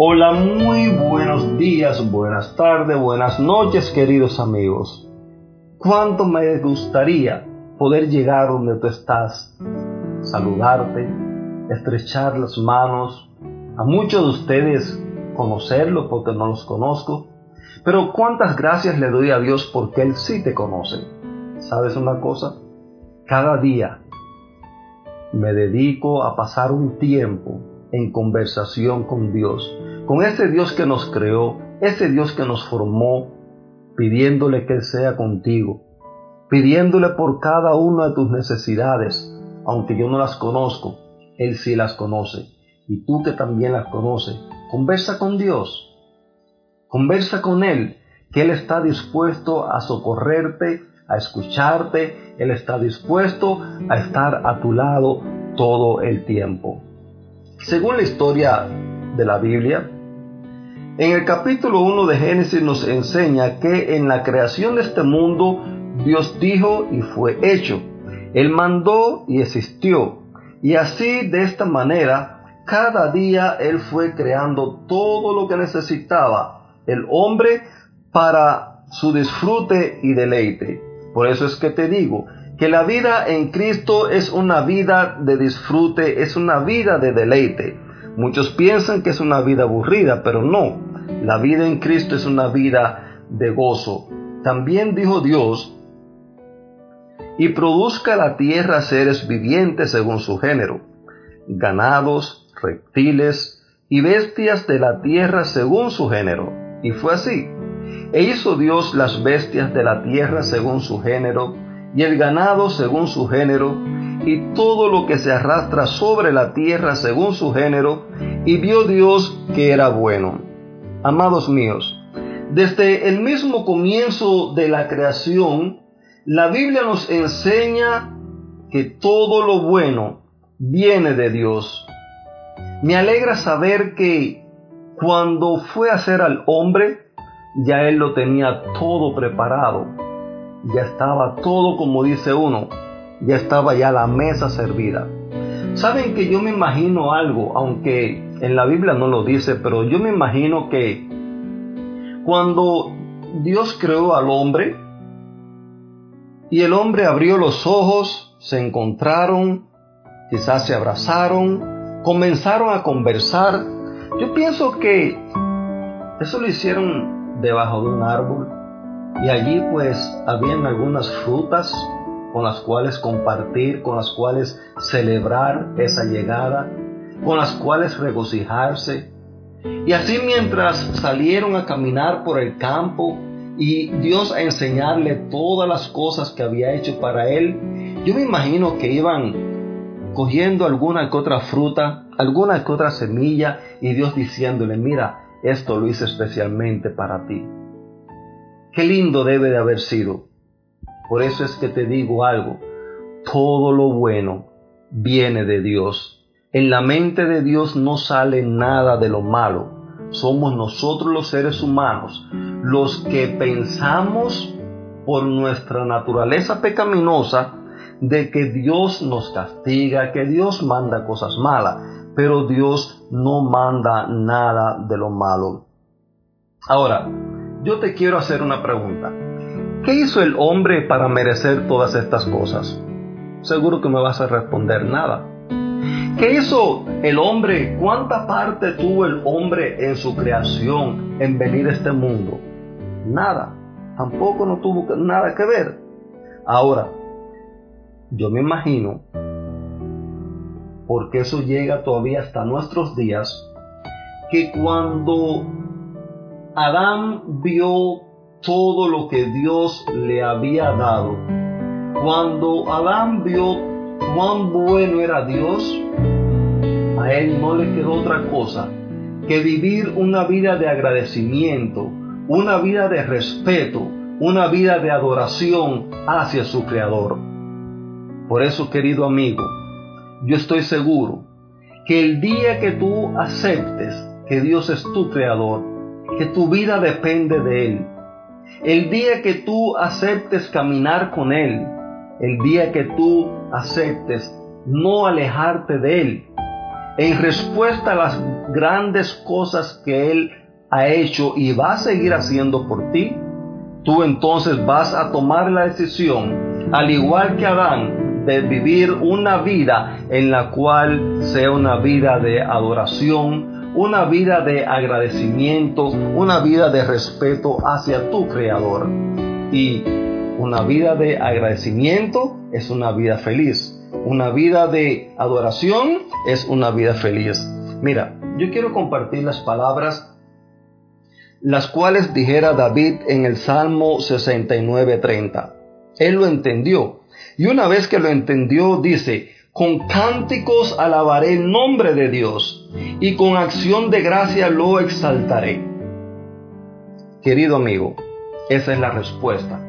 Hola, muy buenos días, buenas tardes, buenas noches, queridos amigos. ¿Cuánto me gustaría poder llegar donde tú estás, saludarte, estrechar las manos, a muchos de ustedes conocerlo porque no los conozco, pero cuántas gracias le doy a Dios porque Él sí te conoce. ¿Sabes una cosa? Cada día me dedico a pasar un tiempo en conversación con Dios, con ese Dios que nos creó, ese Dios que nos formó, pidiéndole que Él sea contigo, pidiéndole por cada una de tus necesidades, aunque yo no las conozco, Él sí las conoce, y tú que también las conoces, conversa con Dios, conversa con Él, que Él está dispuesto a socorrerte, a escucharte, Él está dispuesto a estar a tu lado todo el tiempo. Según la historia de la Biblia, en el capítulo 1 de Génesis nos enseña que en la creación de este mundo Dios dijo y fue hecho. Él mandó y existió. Y así, de esta manera, cada día Él fue creando todo lo que necesitaba el hombre para su disfrute y deleite. Por eso es que te digo que la vida en Cristo es una vida de disfrute, es una vida de deleite. Muchos piensan que es una vida aburrida, pero no. La vida en Cristo es una vida de gozo. También dijo Dios, y produzca la tierra seres vivientes según su género, ganados, reptiles y bestias de la tierra según su género. Y fue así. E hizo Dios las bestias de la tierra según su género, y el ganado según su género, y todo lo que se arrastra sobre la tierra según su género, y vio Dios que era bueno. Amados míos, desde el mismo comienzo de la creación, la Biblia nos enseña que todo lo bueno viene de Dios. Me alegra saber que cuando fue a hacer al hombre, ya Él lo tenía todo preparado. Ya estaba todo como dice uno. Ya estaba ya la mesa servida. Saben que yo me imagino algo, aunque en la Biblia no lo dice, pero yo me imagino que cuando Dios creó al hombre y el hombre abrió los ojos, se encontraron, quizás se abrazaron, comenzaron a conversar. Yo pienso que eso lo hicieron debajo de un árbol y allí pues habían algunas frutas con las cuales compartir, con las cuales celebrar esa llegada, con las cuales regocijarse. Y así mientras salieron a caminar por el campo y Dios a enseñarle todas las cosas que había hecho para él, yo me imagino que iban cogiendo alguna que otra fruta, alguna que otra semilla y Dios diciéndole, mira, esto lo hice especialmente para ti. Qué lindo debe de haber sido. Por eso es que te digo algo, todo lo bueno viene de Dios. En la mente de Dios no sale nada de lo malo. Somos nosotros los seres humanos los que pensamos por nuestra naturaleza pecaminosa de que Dios nos castiga, que Dios manda cosas malas pero Dios no manda nada de lo malo. Ahora, yo te quiero hacer una pregunta. ¿Qué hizo el hombre para merecer todas estas cosas? Seguro que me vas a responder nada. ¿Qué hizo el hombre? ¿Cuánta parte tuvo el hombre en su creación, en venir a este mundo? Nada. Tampoco no tuvo nada que ver. Ahora, yo me imagino porque eso llega todavía hasta nuestros días, que cuando Adán vio todo lo que Dios le había dado, cuando Adán vio cuán bueno era Dios, a él no le quedó otra cosa que vivir una vida de agradecimiento, una vida de respeto, una vida de adoración hacia su Creador. Por eso, querido amigo, yo estoy seguro que el día que tú aceptes que Dios es tu creador, que tu vida depende de Él, el día que tú aceptes caminar con Él, el día que tú aceptes no alejarte de Él, en respuesta a las grandes cosas que Él ha hecho y va a seguir haciendo por ti, tú entonces vas a tomar la decisión, al igual que Adán, de vivir una vida en la cual sea una vida de adoración, una vida de agradecimiento, una vida de respeto hacia tu Creador. Y una vida de agradecimiento es una vida feliz. Una vida de adoración es una vida feliz. Mira, yo quiero compartir las palabras las cuales dijera David en el Salmo 69:30. Él lo entendió. Y una vez que lo entendió, dice, con cánticos alabaré el nombre de Dios y con acción de gracia lo exaltaré. Querido amigo, esa es la respuesta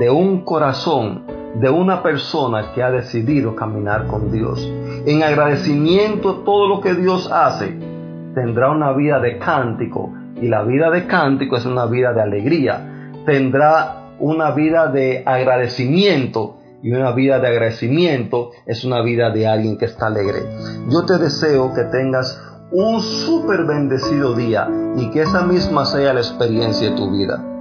de un corazón, de una persona que ha decidido caminar con Dios. En agradecimiento a todo lo que Dios hace, tendrá una vida de cántico, y la vida de cántico es una vida de alegría. Tendrá una vida de agradecimiento y una vida de agradecimiento es una vida de alguien que está alegre. Yo te deseo que tengas un súper bendecido día y que esa misma sea la experiencia de tu vida.